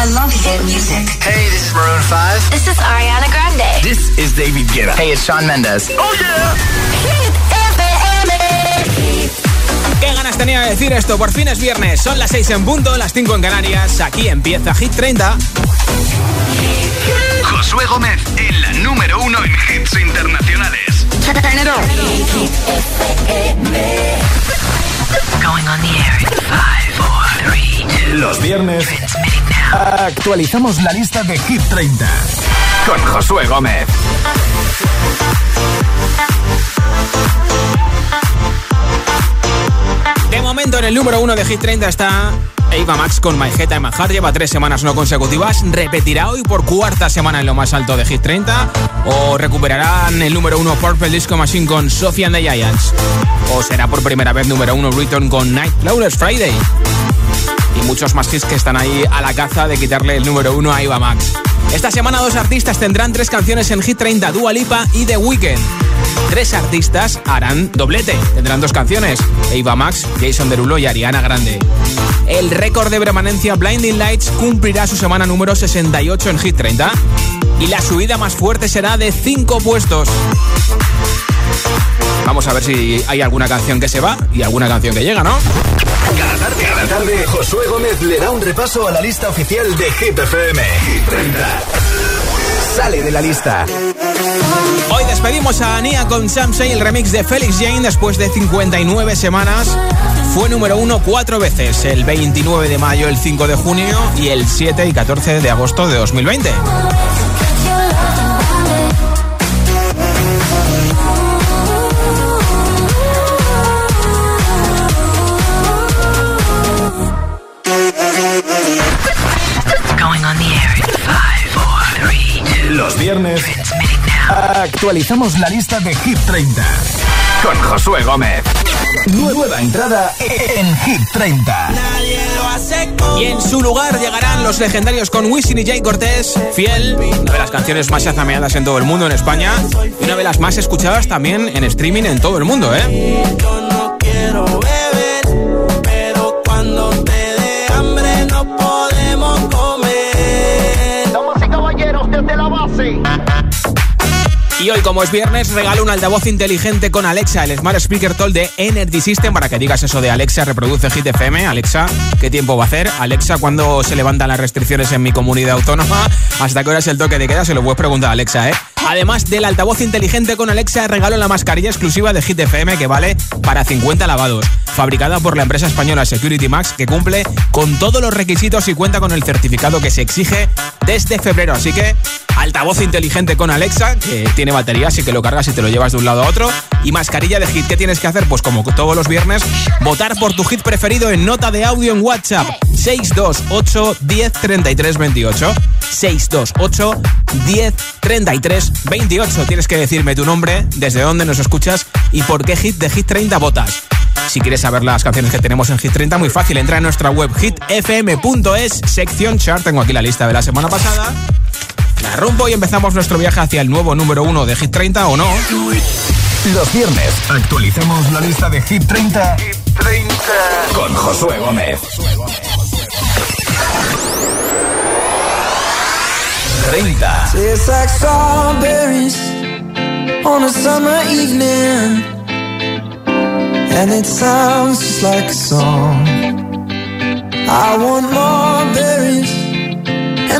I love hit music. Hey, this is Maroon 5. This is Ariana Grande. This is David Guetta. Hey, it's Shawn Mendes. Oh yeah. Hit FM. Qué ganas tenía de decir esto. Por fin es viernes. Son las 6 en punto, las 5 en Canarias. Aquí empieza Hit 30. Josué Gómez en la número uno en hits internacionales. Going on the air in five, four, three, two, Los viernes actualizamos la lista de Hit 30 con Josué Gómez. De momento en el número uno de Hit 30 está Eva Max con My Head Heart. Lleva tres semanas no consecutivas. ¿Repetirá hoy por cuarta semana en lo más alto de Hit 30? ¿O recuperarán el número uno Purple Disco Machine con Sophie and the Giants? ¿O será por primera vez número uno Return con Night Flowers Friday? Y muchos más hits que están ahí a la caza de quitarle el número uno a Eva Max. Esta semana dos artistas tendrán tres canciones en Hit 30, Dua Lipa y The Weeknd. Tres artistas harán doblete, tendrán dos canciones, Eva Max, Jason Derulo y Ariana Grande. El récord de permanencia Blinding Lights cumplirá su semana número 68 en Hit 30 y la subida más fuerte será de 5 puestos. Vamos a ver si hay alguna canción que se va y alguna canción que llega, ¿no? Cada tarde, cada tarde, Josué Gómez le da un repaso a la lista oficial de Hit FM. Hit 30. Sale de la lista. Hoy despedimos a Ania con Samsung el remix de Felix Jane después de 59 semanas. Fue número uno cuatro veces, el 29 de mayo, el 5 de junio y el 7 y 14 de agosto de 2020. Viernes actualizamos la lista de Hit 30 con Josué Gómez. Nueva entrada en Hit 30. Y en su lugar llegarán los legendarios con Wisin y Jay Cortés, Fiel, una de las canciones más chazameadas en todo el mundo en España y una de las más escuchadas también en streaming en todo el mundo, ¿eh? Hoy, como es viernes, regalo un altavoz inteligente con Alexa, el Smart Speaker Tool de Energy System, para que digas eso de Alexa, reproduce Hit FM. Alexa, ¿qué tiempo va a hacer? Alexa, ¿cuándo se levantan las restricciones en mi comunidad autónoma? ¿Hasta qué hora es el toque de queda? Se lo puedes preguntar a Alexa, ¿eh? Además del altavoz inteligente con Alexa, regalo la mascarilla exclusiva de Hit FM que vale para 50 lavados. Fabricada por la empresa española Security Max, que cumple con todos los requisitos y cuenta con el certificado que se exige desde febrero. Así que, altavoz inteligente con Alexa, que tiene batería, así que lo cargas y te lo llevas de un lado a otro. Y mascarilla de hit. ¿Qué tienes que hacer? Pues como todos los viernes, votar por tu hit preferido en nota de audio en WhatsApp. 628 10 33 28. 628 10 33 28. Tienes que decirme tu nombre, desde dónde nos escuchas y por qué hit de Hit 30 votas. Si quieres saber las canciones que tenemos en Hit 30, muy fácil. Entra en nuestra web hitfm.es, sección chart. Tengo aquí la lista de la semana pasada. La rumbo y empezamos nuestro viaje hacia el nuevo número uno de Hit 30 o no. Los viernes actualizamos la lista de Hit 30, con Josué Gómez. 30. Tastes like strawberries on a summer evening. And it sounds just like a song. I want more berries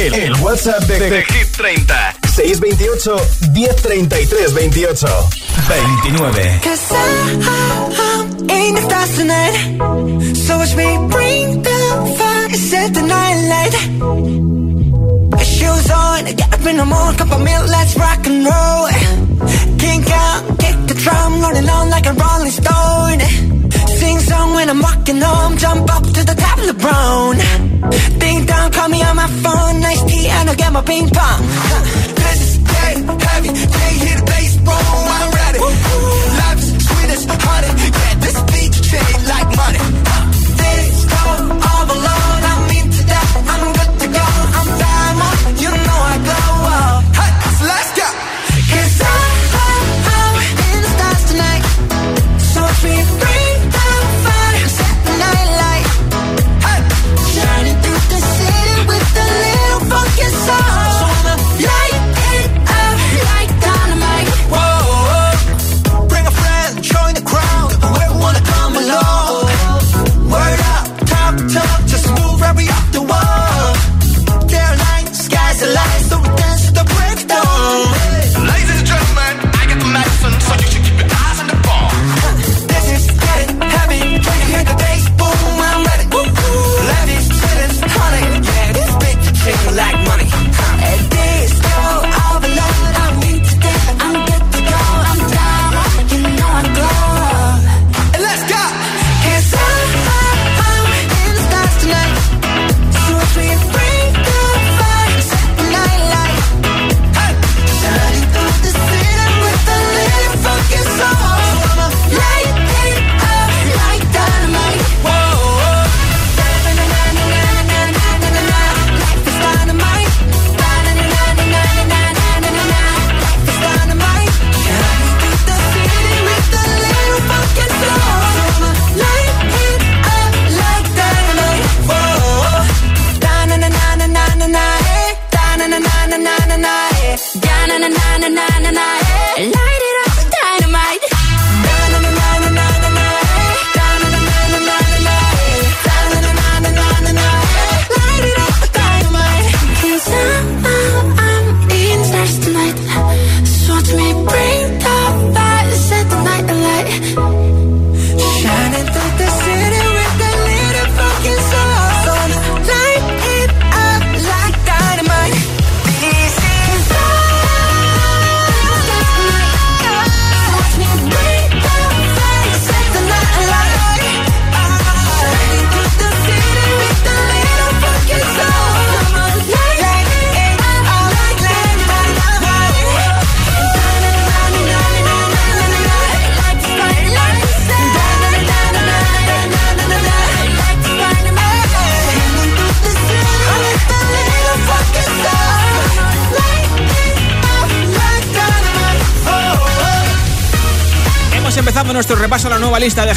El, el- WhatsApp de, de Hit 30 628 1033 28 29 Cause I'm in the stars tonight. So watch me bring the fire, set the night light. Shoes on, get up in the morning, cup of milk, let's rock and roll. Kink out, kick the drum, rolling on like a rolling stone. Sing song when I'm walking home, jump up to the top of the brown. Ding dong, call me on my phone, nice tea, and I'll get my ping pong. This is dead heavy, can't hear the bass, boom, I'm ready. Life's sweet as honey, yeah, this beat chain like money. This go all alone,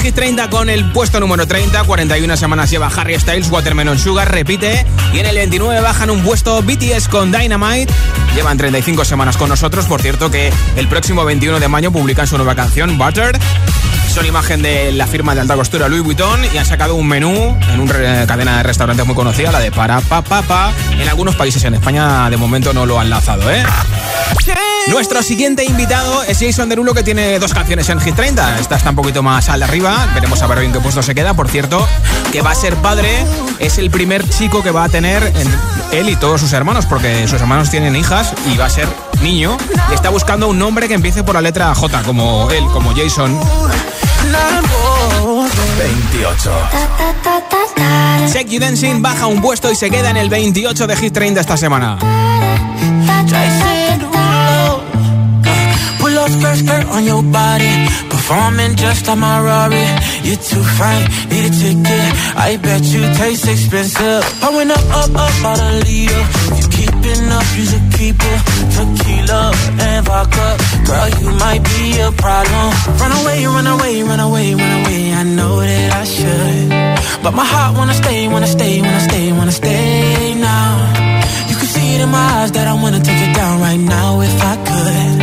Hit 30 con el puesto número 30. 41 semanas lleva Harry Styles, Watermelon Sugar, repite. Y en el 29 bajan un puesto BTS con Dynamite. Llevan 35 semanas con nosotros. Por cierto, que el próximo 21 de mayo publican su nueva canción, Butter. Son imagen de la firma de alta costura Louis Vuitton y han sacado un menú en una cadena de restaurantes muy conocida, la de Para Pa Pa Pa. En algunos países en España de momento no lo han lanzado, ¿eh? Nuestro siguiente invitado es Jason Derulo que tiene dos canciones en Hit 30. Esta está un poquito más al de arriba. Veremos a ver en qué puesto se queda. Por cierto, que va a ser padre. Es el primer chico que va a tener en- él y todos sus hermanos, porque sus hermanos tienen hijas y va a ser niño. Y está buscando un nombre que empiece por la letra J, como él, como Jason. 28 Check You baja un puesto y se queda en el 28 de Hit 30 esta semana. Skirt, skirt on your body. Performing just like my Rari. You're too fine, need a ticket. I bet you taste expensive. Pouring up, up, up, out a leader. You keeping up, you should keep it. Tequila and vodka. Girl, you might be a problem. Run away, run away, run away, run away. I know that I should. But my heart wanna stay, wanna stay, wanna stay, wanna stay now. You can see it in my eyes that I wanna take it down right now if I could.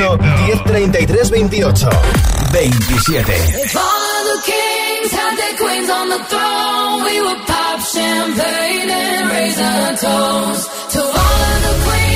628 1033 28 27. If all the kings had their queens on the throne, we would pop champagne and raise a toast to all of the queens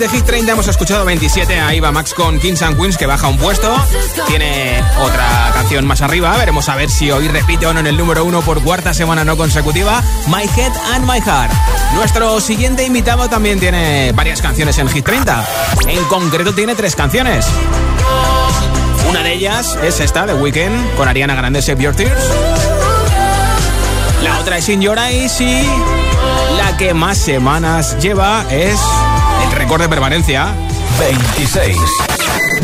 de Hit 30 hemos escuchado 27. Ahí va Max con Kings and Queens que baja un puesto. Tiene otra canción más arriba. Veremos a ver si hoy repite o no en el número 1 por cuarta semana no consecutiva. My Head and My Heart. Nuestro siguiente invitado también tiene varias canciones en Hit 30. En concreto tiene tres canciones. Una de ellas es esta de Weekend con Ariana Grande Save Your Tears. La otra es In Your Eyes y la que más semanas lleva es récord de permanencia. 26.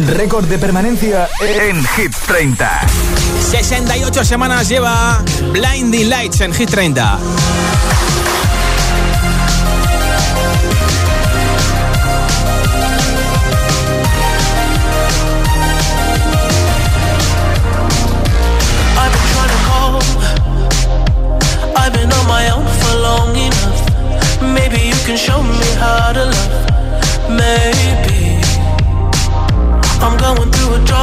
Récord de permanencia en Hit 30. 68 semanas lleva Blinding Lights en Hit 30. I've been trying to call. I've been on my own for long enough. Maybe you can show me how to love.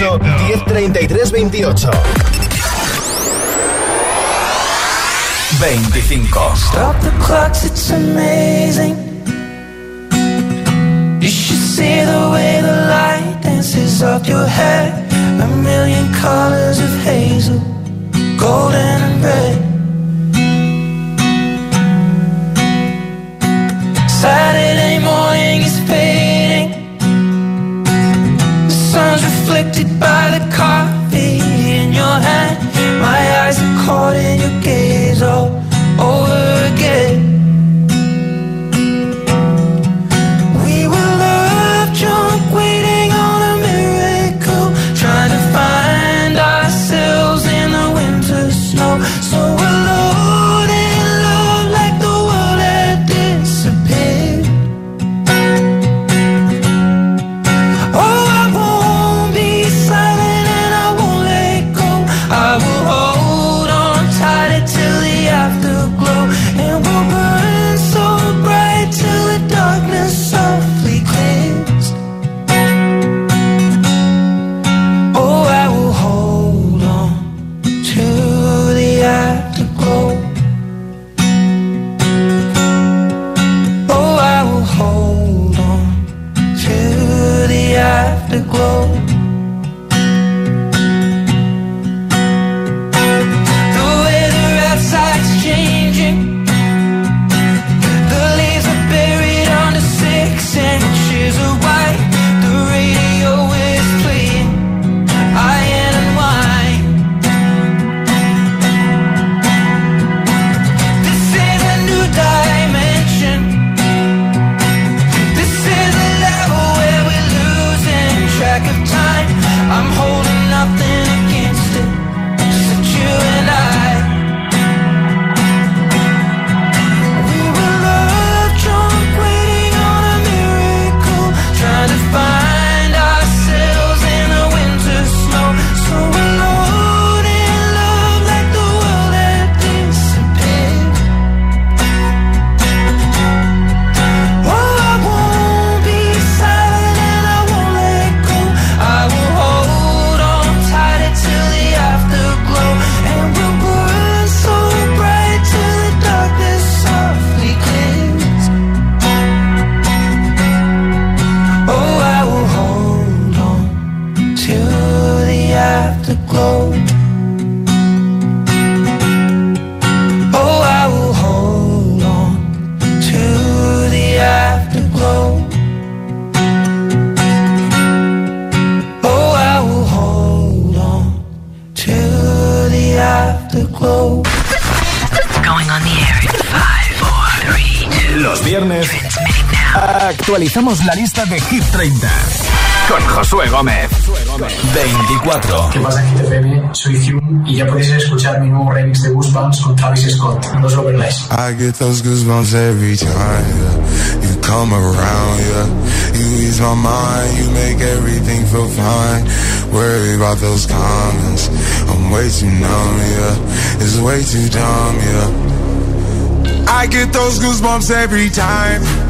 628 1033 28. 25. Stop the clocks, it's amazing. You should see the way the light dances up your hair. A million colors of hazel, golden and red. Actualizamos la lista de Hit 30 con Josué Gómez. 24. ¿Qué pasa, GTFM? Soy Hume y ya podéis escuchar mi nuevo remix de Goosebumps con Travis Scott. No os lo perdáis. I get those goosebumps every time yeah. you come around. Yeah, you ease my mind, you make everything feel fine. Worry about those comments, I'm way too numb. Yeah, it's way too dumb. Yeah, I get those goosebumps every time.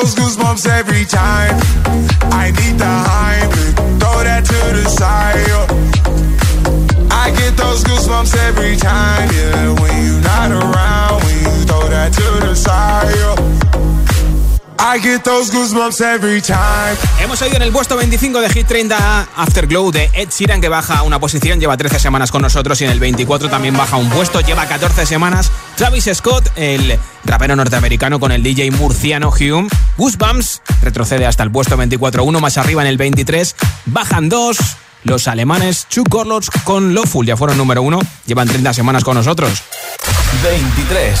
those goosebumps every time. I need the hype. Throw that to the side. Yeah. I get those goosebumps every time, yeah. When you're not around, when you throw that to the side, yeah. I get those goosebumps every time. Hemos oído en el puesto 25 de Hit 30 Afterglow de Ed Sheeran que baja una posición, lleva 13 semanas con nosotros y en el 24 también baja un puesto, lleva 14 semanas. Travis Scott, el rapero norteamericano con el DJ murciano Hume. Goosebumps retrocede hasta el puesto 24, uno más arriba en el 23, bajan dos los alemanes Two Colors con Lawful ya fueron número uno, llevan 30 semanas con nosotros. 23.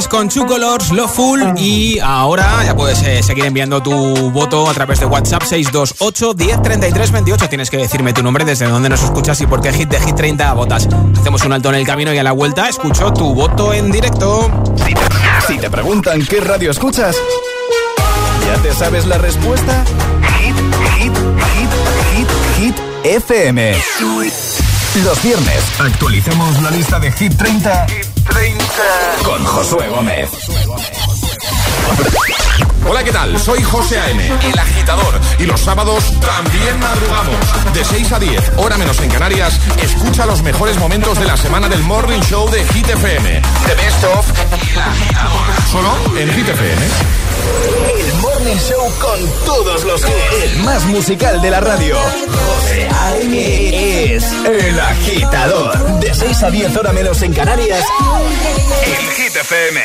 número 23 con Two Colors, Love Full y ahora ya puedes eh, seguir enviando tu voto a través de WhatsApp 628 1033 28. Tienes que decirme tu nombre, desde dónde nos escuchas y por qué hit de Hit 30 votas. Hacemos un alto en el camino y a la vuelta escucho tu voto en directo. Si te, si te preguntan qué radio escuchas, ¿ya te sabes la respuesta? Hit, hit, hit, hit, hit, FM. Los viernes actualicemos la lista de Hit 30, con Josué Gómez. Hola, ¿qué tal? Soy José A.M., el agitador. Y los sábados también madrugamos. De 6 a 10, hora menos en Canarias, escucha los mejores momentos de la semana del Morning Show de Hit FM. The Best of El Agitador. Solo en Hit FM. El Morning Show con todos los hits. El más musical de la radio. José A.M. es el agitador. De 6 a 10, hora menos en Canarias. En Hit FM.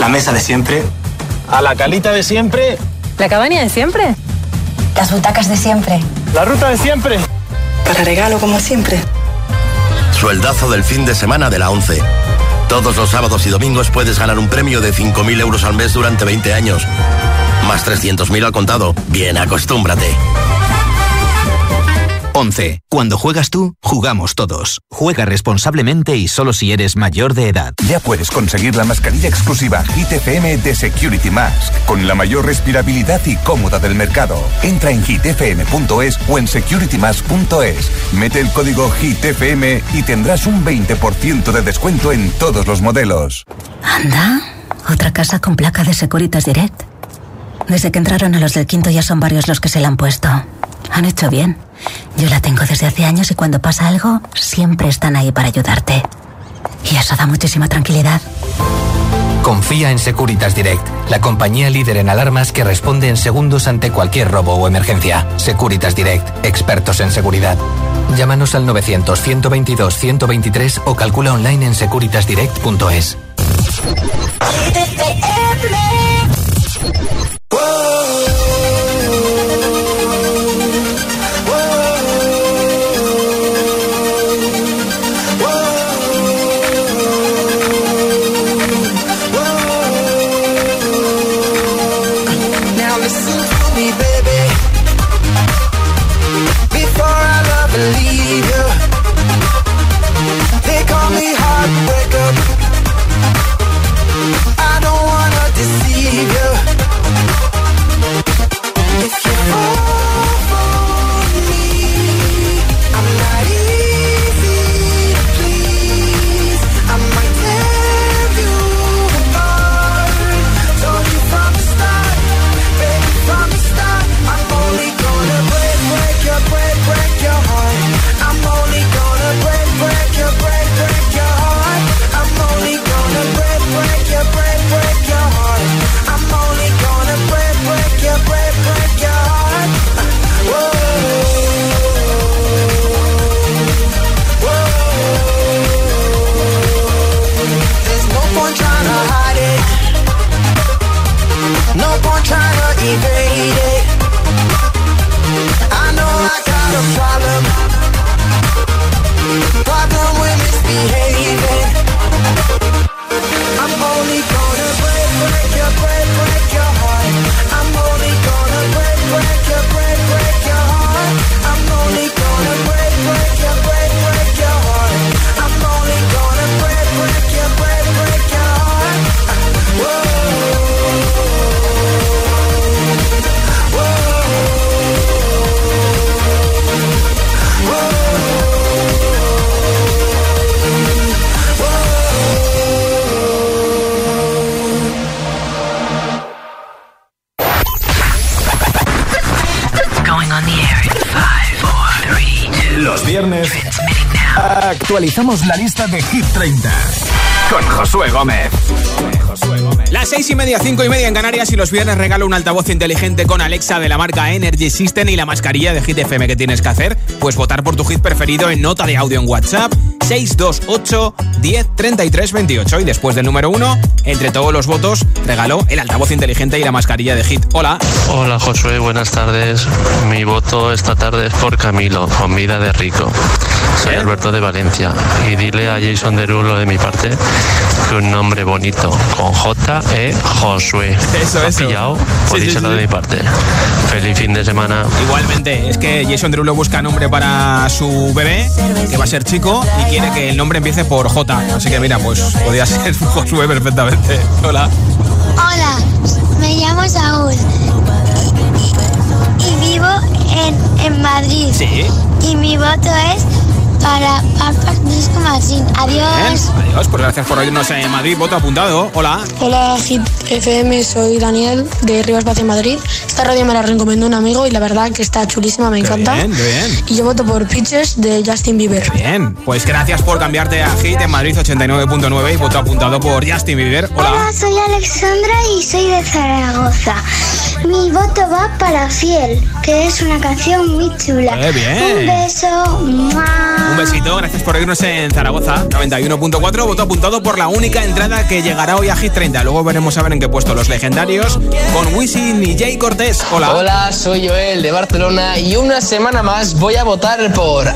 La mesa de siempre. A la calita de siempre. ¿La cabaña de siempre? Las butacas de siempre. La ruta de siempre. Para regalo como siempre. Sueldazo del fin de semana de la 11. Todos los sábados y domingos puedes ganar un premio de 5.000 euros al mes durante 20 años. Más 300.000 al contado. Bien, acostúmbrate. 11. Cuando juegas tú, jugamos todos. Juega responsablemente y solo si eres mayor de edad. Ya puedes conseguir la mascarilla exclusiva Hit FM de Security Mask, con la mayor respirabilidad y cómoda del mercado. Entra en hitfm.es o en securitymask.es. Mete el código HITFM y tendrás un 20% de descuento en todos los modelos. Anda, otra casa con placa de Securitas Direct. Desde que entraron a los del quinto ya son varios los que se la han puesto. Han hecho bien. Yo la tengo desde hace años y cuando pasa algo, siempre están ahí para ayudarte. Y eso da muchísima tranquilidad. Confía en Securitas Direct, la compañía líder en alarmas que responde en segundos ante cualquier robo o emergencia. Securitas Direct, expertos en seguridad. Llámanos al 900-122-123 o calcula online en securitasdirect.es. listen to me, baby. La lista de Hit 30 con Josué Gómez. Las seis y media, cinco y media en Canarias y los viernes regalo un altavoz inteligente con Alexa de la marca Energy System y la mascarilla de Hit FM que tienes que hacer. Pues votar por tu hit preferido en nota de audio en WhatsApp 628 10 33 28 y después del número uno, entre todos los votos, regalo el altavoz inteligente y la mascarilla de Hit. Hola. Hola Josué, buenas tardes. Mi voto esta tarde es por Camilo, con vida de rico. Soy Alberto de Valencia y dile a Jason Derulo de mi parte que un nombre bonito con J e Josué. Eso, ¿Lo has eso. pillado? Sí, sí, sí. de mi parte. Feliz fin de semana. Igualmente, es que Jason Derulo busca nombre para su bebé, que va a ser chico, y quiere que el nombre empiece por J. Así que mira, pues podría ser Josué perfectamente. Hola. Hola, me llamo Saúl y vivo en, en Madrid. Sí. Y mi voto es para Papas Disco Machine. Bien, Adiós. adiós, pues gracias por oírnos en Madrid. Voto apuntado. Hola. Hola Hit FM, soy Daniel de Rivas Vacia Madrid. Esta radio me la recomendó un amigo y la verdad que está chulísima, me encanta. Bien, qué bien. Y yo voto por Pitches de Justin Bieber. Bien, pues gracias por cambiarte a Hit en Madrid 89.9 y voto apuntado por Justin Bieber. Hola. Hola, soy Alexandra y soy de Zaragoza. Mi voto va para Fiel, que es una canción muy chula. Bien. Un beso. ¡Mua! Un besito, gracias por oírnos en Zaragoza 91.4, voto apuntado por la única entrada que llegará hoy a Hit 30. Luego veremos a ver en qué puesto los legendarios con Wisin y Jay Cortés. Hola. Hola, soy Joel de Barcelona y una semana más voy a votar por.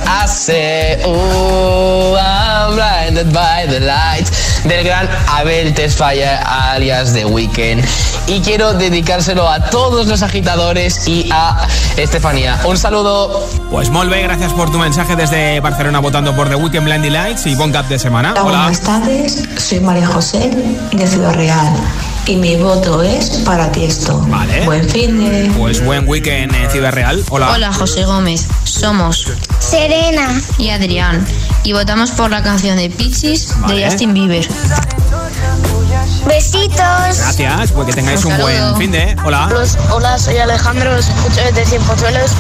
Oh, I'm blinded by the light del gran Abel Tesfaye alias The Weeknd. Y quiero dedicárselo a todos los agitadores y a Estefanía. Un saludo. Pues Molve, gracias por tu mensaje desde Barcelona votando por The Weekend Blinding Lights y Bon Cap de semana. Hola, buenas tardes. Soy María José de Ciudad Real y mi voto es para ti esto. Vale. Buen fin de. Pues buen weekend en Ciudad Real. Hola. Hola, José Gómez. Somos Serena y Adrián y votamos por la canción de Pixies Vale. de Justin Bieber. Besitos. Gracias, pues que tengáis un, Un buen fin de. Hola. Hola, soy Alejandro, escucho desde Cienpozuelos.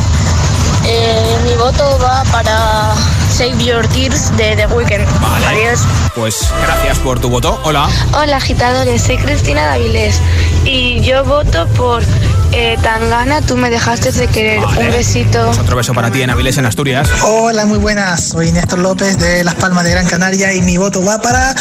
Eh, mi voto va para Save Your Tears de The Weeknd. Vale. Adiós. Pues gracias por tu voto. Hola. Hola agitadores, soy Cristina Davilés y yo voto por eh, Tangana, tú me dejaste de querer. Un besito. Otro beso para ti en Avilés, en Asturias. Hola, muy buenas. Soy Néstor López de Las Palmas de Gran Canaria y mi voto va para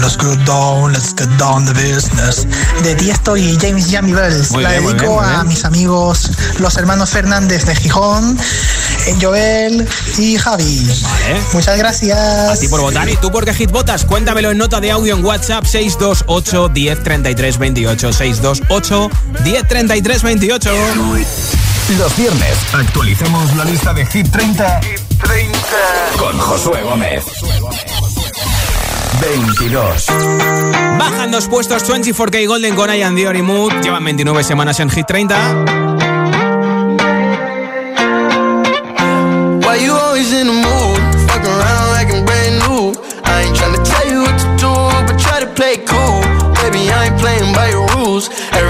Let's Get Down, Let's Get Down the Business de Tiesto y James Jamie Bells. Muy La bien, dedico bien, a bien. mis amigos, los hermanos Fernández de Gijón, Joel y Javi. Vale. Muchas gracias. A ti por votar. ¿Y tú por qué hit votas? Cuéntamelo en nota de audio en WhatsApp 628 1033 28. 628 1033 28. Los viernes actualicemos la lista de Hit 30, con Josué Gómez. 22. Bajan dos puestos 24K Golden con Ian Dior y Mood. Llevan 29 semanas en Hit 30. Always in the mood? Fuck around like I'm brand new. I ain't tryna tell you what to do, but try to play cool. Baby, I ain't playing by your rules. Everything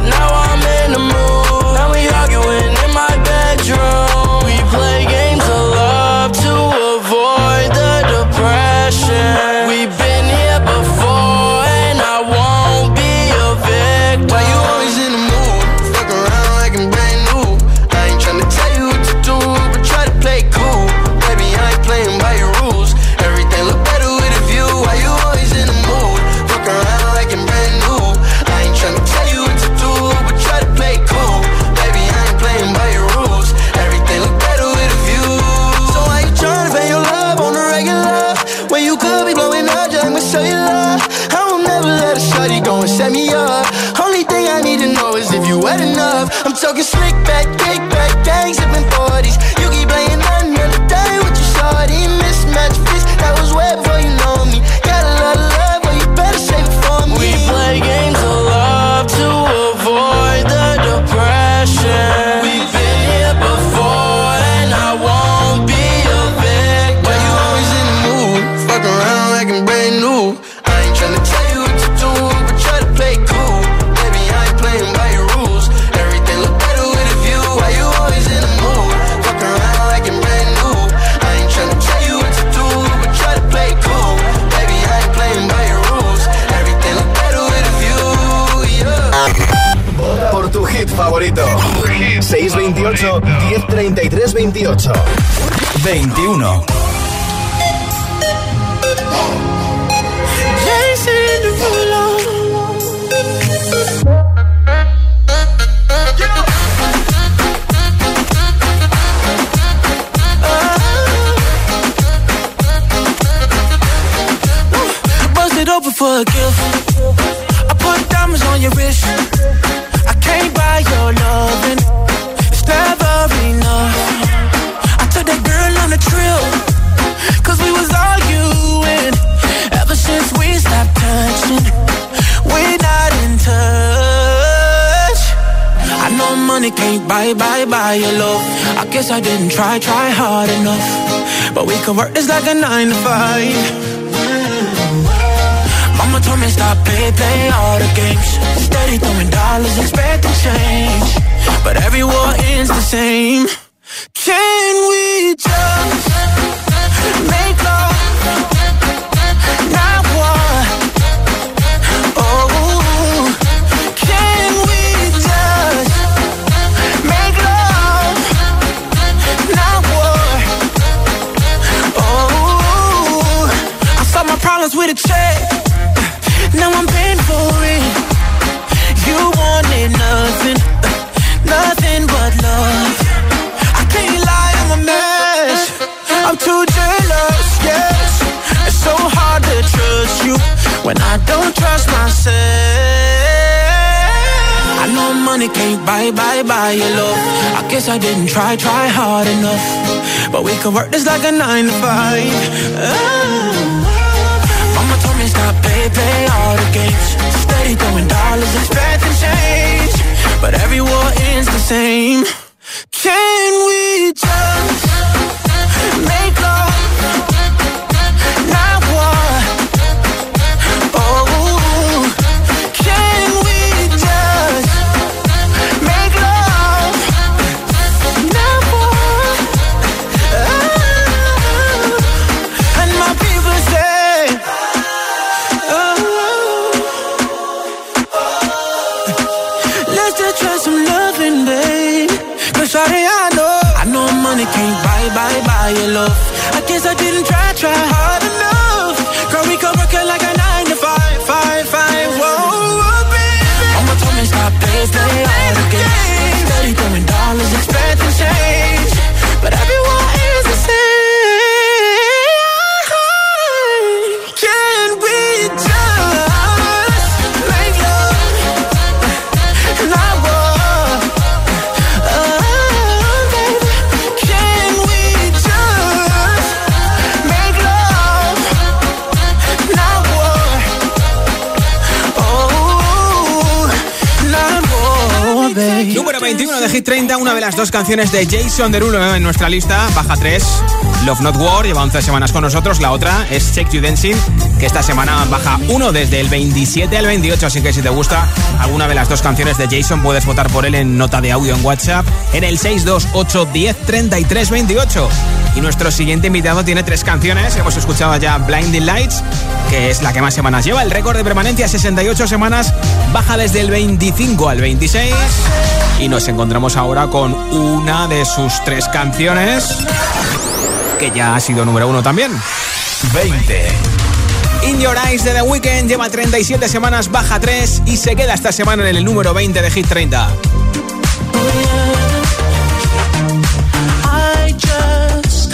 1033 28. 21. I try, hard enough. But we can work this like a nine to five. Mama told me stop, play, play all the games. Steady throwing dollars, expecting change. But every war ends the same. Buy, buy, buy your love. I guess I didn't try, try hard enough. But we could work this like a nine to five. Oh. Mama told me stop, pay, pay all the games. Steady throwing dollars, expecting change. But every war ends the same. 40, una de las dos canciones de Jason Derulo eh, en nuestra lista, baja 3, Love Not War, lleva 11 semanas con nosotros, la otra es Check You Dancing, que esta semana baja 1 desde el 27 al 28, así que si te gusta alguna de las dos canciones de Jason puedes votar por él en nota de audio en WhatsApp en el 628 10 33 28. Y nuestro siguiente invitado tiene tres canciones. Hemos escuchado ya Blinding Lights, que es la que más semanas lleva. El récord de permanencia, 68 semanas, baja desde el 25 al 26. Y nos encontramos ahora con una de sus tres canciones, que ya ha sido número uno también. 20. In Your Eyes de The Weeknd lleva 37 semanas, baja 3 y se queda esta semana en el número 20 de Hit 30. I just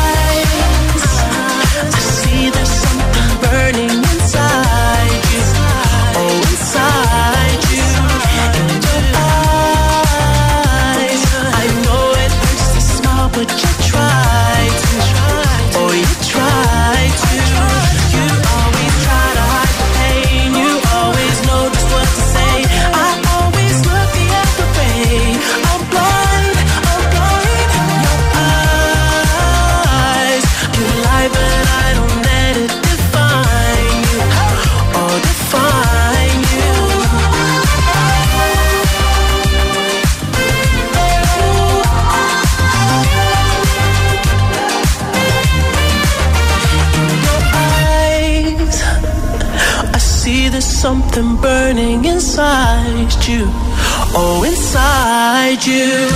You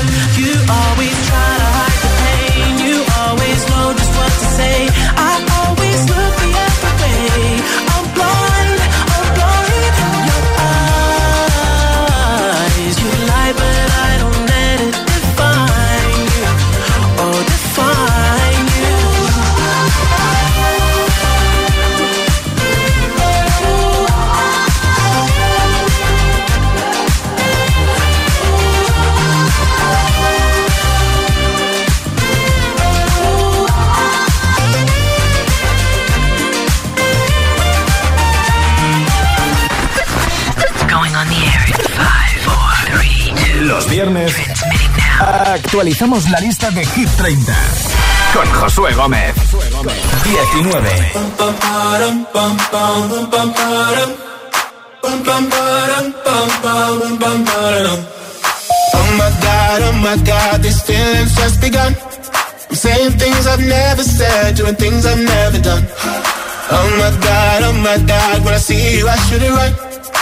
actualizamos la lista de Hit 30 con Josué Gómez. 19. Oh my god, oh my god, these feelings just begun. I'm saying things I've never said, doing things I've never done. Oh my god, oh my god, when I see you I should it right.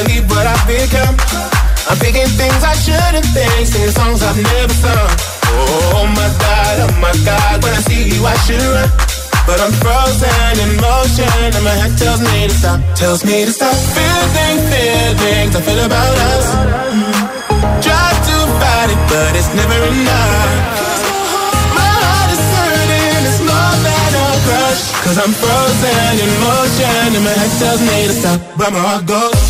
believe what I've become. I'm thinking things I shouldn't think, singing songs I've never sung. Oh my god, oh my god, when I see you I should run. But I'm frozen in motion and my head tells me to stop, tells me to stop. Feeling feelings I feel about us. Try to fight it, but it's never enough. Cause I'm frozen in motion and my head tells me to stop, but my heart goes.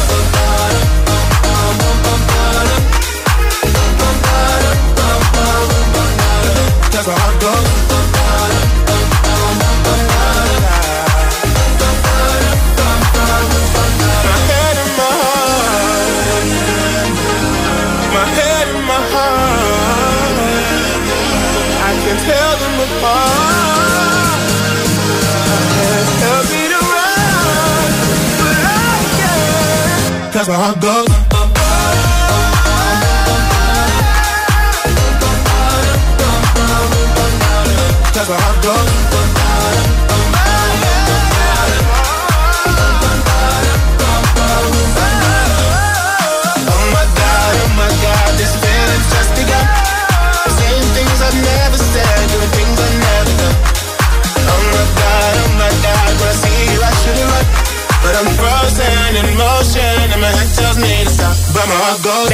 my heart goes. Cause my heart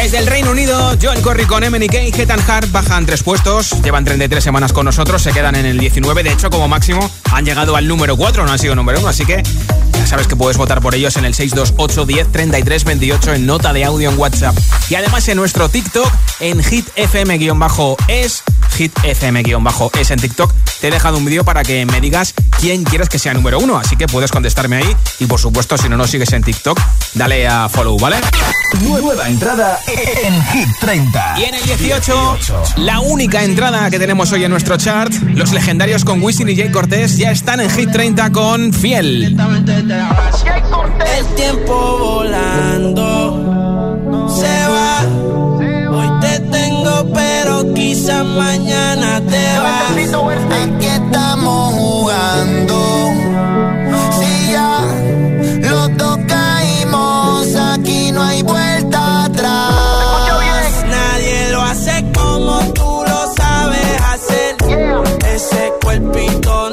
Desde el Reino Unido, Joel Corry con MNK y Hetan Hart bajan tres puestos, llevan 33 semanas con nosotros, se quedan en el 19, de hecho como máximo han llegado al número 4, no han sido número 1, así que ya sabes que puedes votar por ellos en el 628 10 33 28 en nota de audio en WhatsApp. Y además en nuestro TikTok, en hitfm-es, hitfm-es en TikTok, te he dejado un vídeo para que me digas quién quieres que sea número 1, así que puedes contestarme ahí y por supuesto si no nos sigues en TikTok, dale a follow, ¿vale? Nueva entrada en Hit 30. Y en el 18, la única entrada que tenemos hoy en nuestro chart, los legendarios con Wisin y Jay Cortés ya están en Hit 30 con Fiel. El tiempo volando se va. Pero quizás mañana te vas. Aquí estamos jugando. Si ya los dos caímos, aquí no hay vuelta atrás. Nadie lo hace como tú lo sabes hacer. Ese cuerpito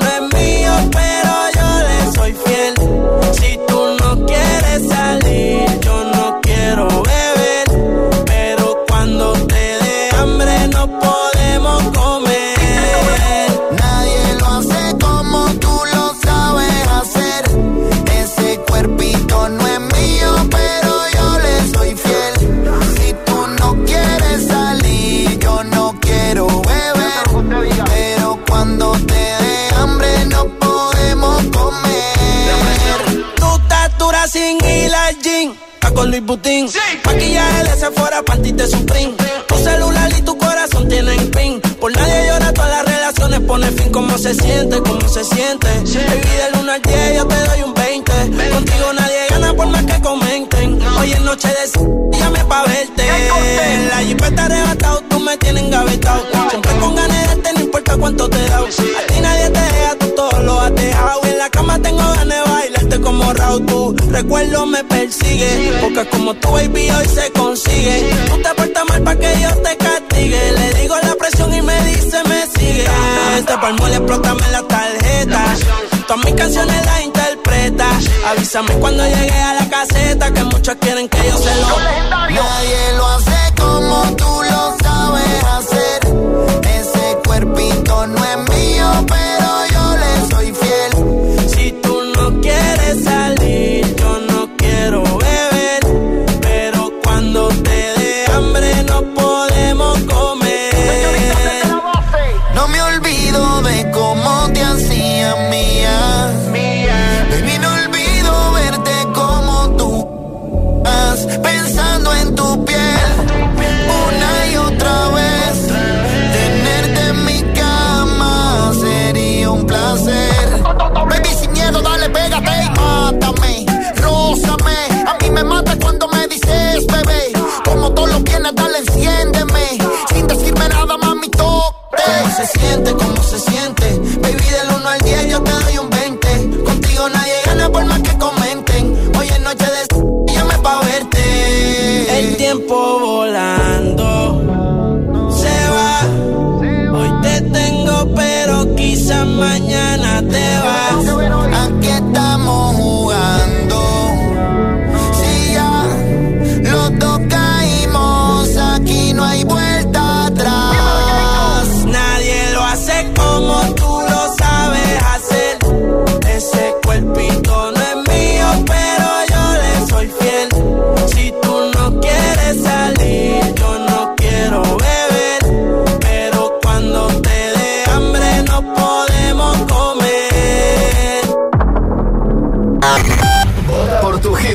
estatura sin ir al gym. Está con Luis Butín. Maquillaje de Sephora, panty de Supreme. Tu celular y tu corazón tienen pin. Por nadie llora, todas las relaciones pone fin. ¿Cómo se siente? ¿Cómo se siente? Baby, del 1 al 10 yo te doy un 20. Contigo nadie gana por más que comenten. Hoy es noche de llame pa' verte. La jipeta arrebatado, tú me tienes engavetado. Siempre con ganas de darte, no importa cuánto te da. A ti nadie te deja, tú todo lo has dejado. En la cama tengo ganas borrado tu recuerdo me persigue. Porque como tu baby hoy se consigue. Tú te portas mal para que Dios te castigue. Le digo la presión y me dice me sigue. Este palmo le explótame la tarjeta. Todas mis canciones las interpreta. Avísame cuando llegue a la caseta que muchos quieren que yo se lo. Nadie lo hace como tú lo sabes hacer. Ese cuerpito no es mío, pero enciéndeme. Sin decirme nada, mami, toque. ¿Cómo.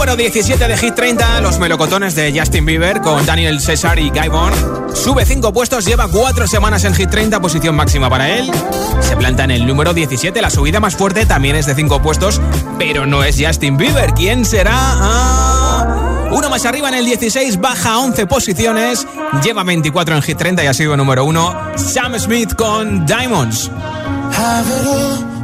Número 17 de Hit 30, los melocotones de Justin Bieber con Daniel Cesar y Guy Bond. Sube 5 puestos, lleva 4 semanas en Hit 30, posición máxima para él. Se planta en el número 17, la subida más fuerte también es de 5 puestos, pero no es Justin Bieber. ¿Quién será? Ah, uno más arriba en el 16, baja 11 posiciones, lleva 24 en Hit 30 y ha sido número 1. Sam Smith con Diamonds. Have it all,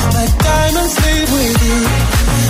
Diamonds diamonds leave with you.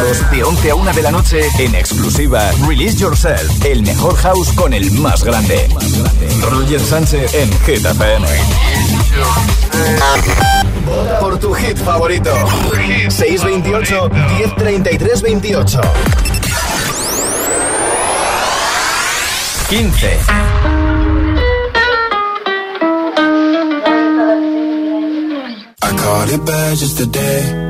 Sábados de 11 a 1 de la noche en exclusiva Release Yourself, el mejor house con el más grande. Roger Sánchez en Hit FM. Por tu hit favorito. 628 1033 28. 15. I caught it bad just today.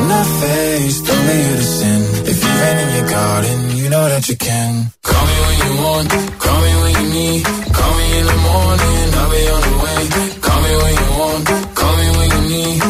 I'm not faced, only here to sin. If you rain in your garden, you know that you can. Call me when you want, call me when you need. Call me in the morning, I'll be on the way. Call me when you want, call me when you need.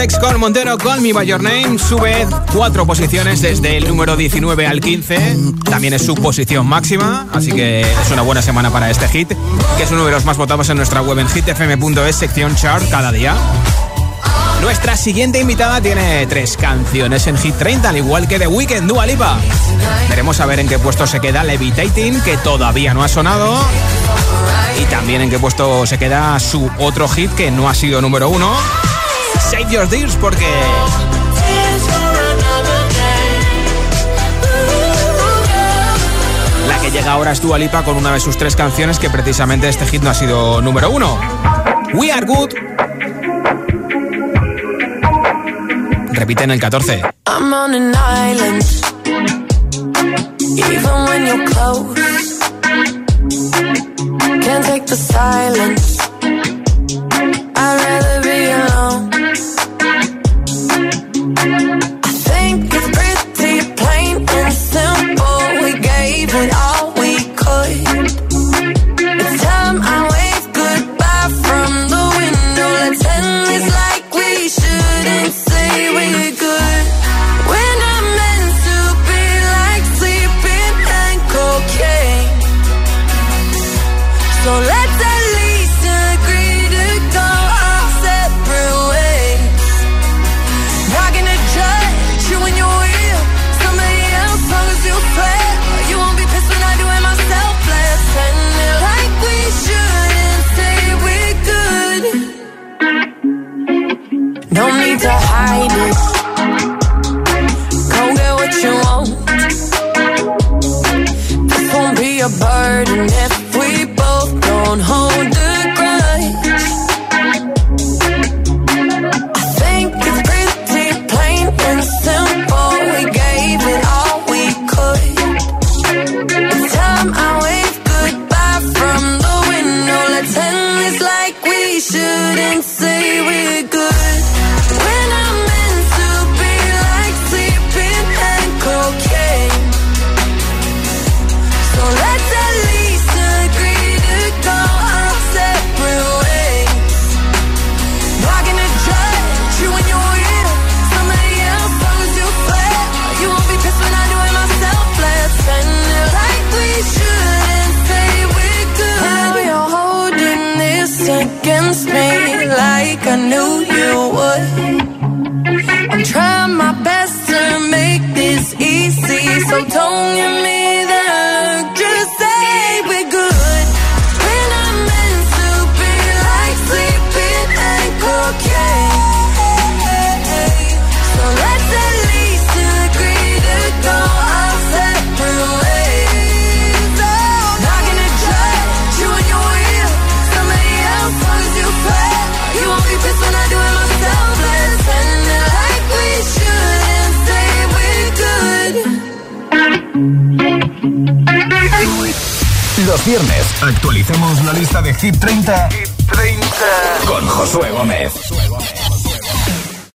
lying? Lil Nas X con Montero, Call Me By Your Name, sube cuatro posiciones desde el número 19 al 15. También es su posición máxima, así que es una buena semana para este hit, que es uno de los más votados en nuestra web en hitfm.es, sección chart cada día. Nuestra siguiente invitada tiene tres canciones en Hit 30, al igual que The Weeknd, Dua Lipa. Veremos a ver en qué puesto se queda Levitating, que todavía no ha sonado. Y también en qué puesto se queda su otro hit, que no ha sido número uno. Save Your Tears, porque... La que llega ahora es Dua Lipa con una de sus tres canciones, que precisamente este hit no ha sido número uno. We Are Good repite en el 14. I'm on an island, even when you're close. Can't take the silence.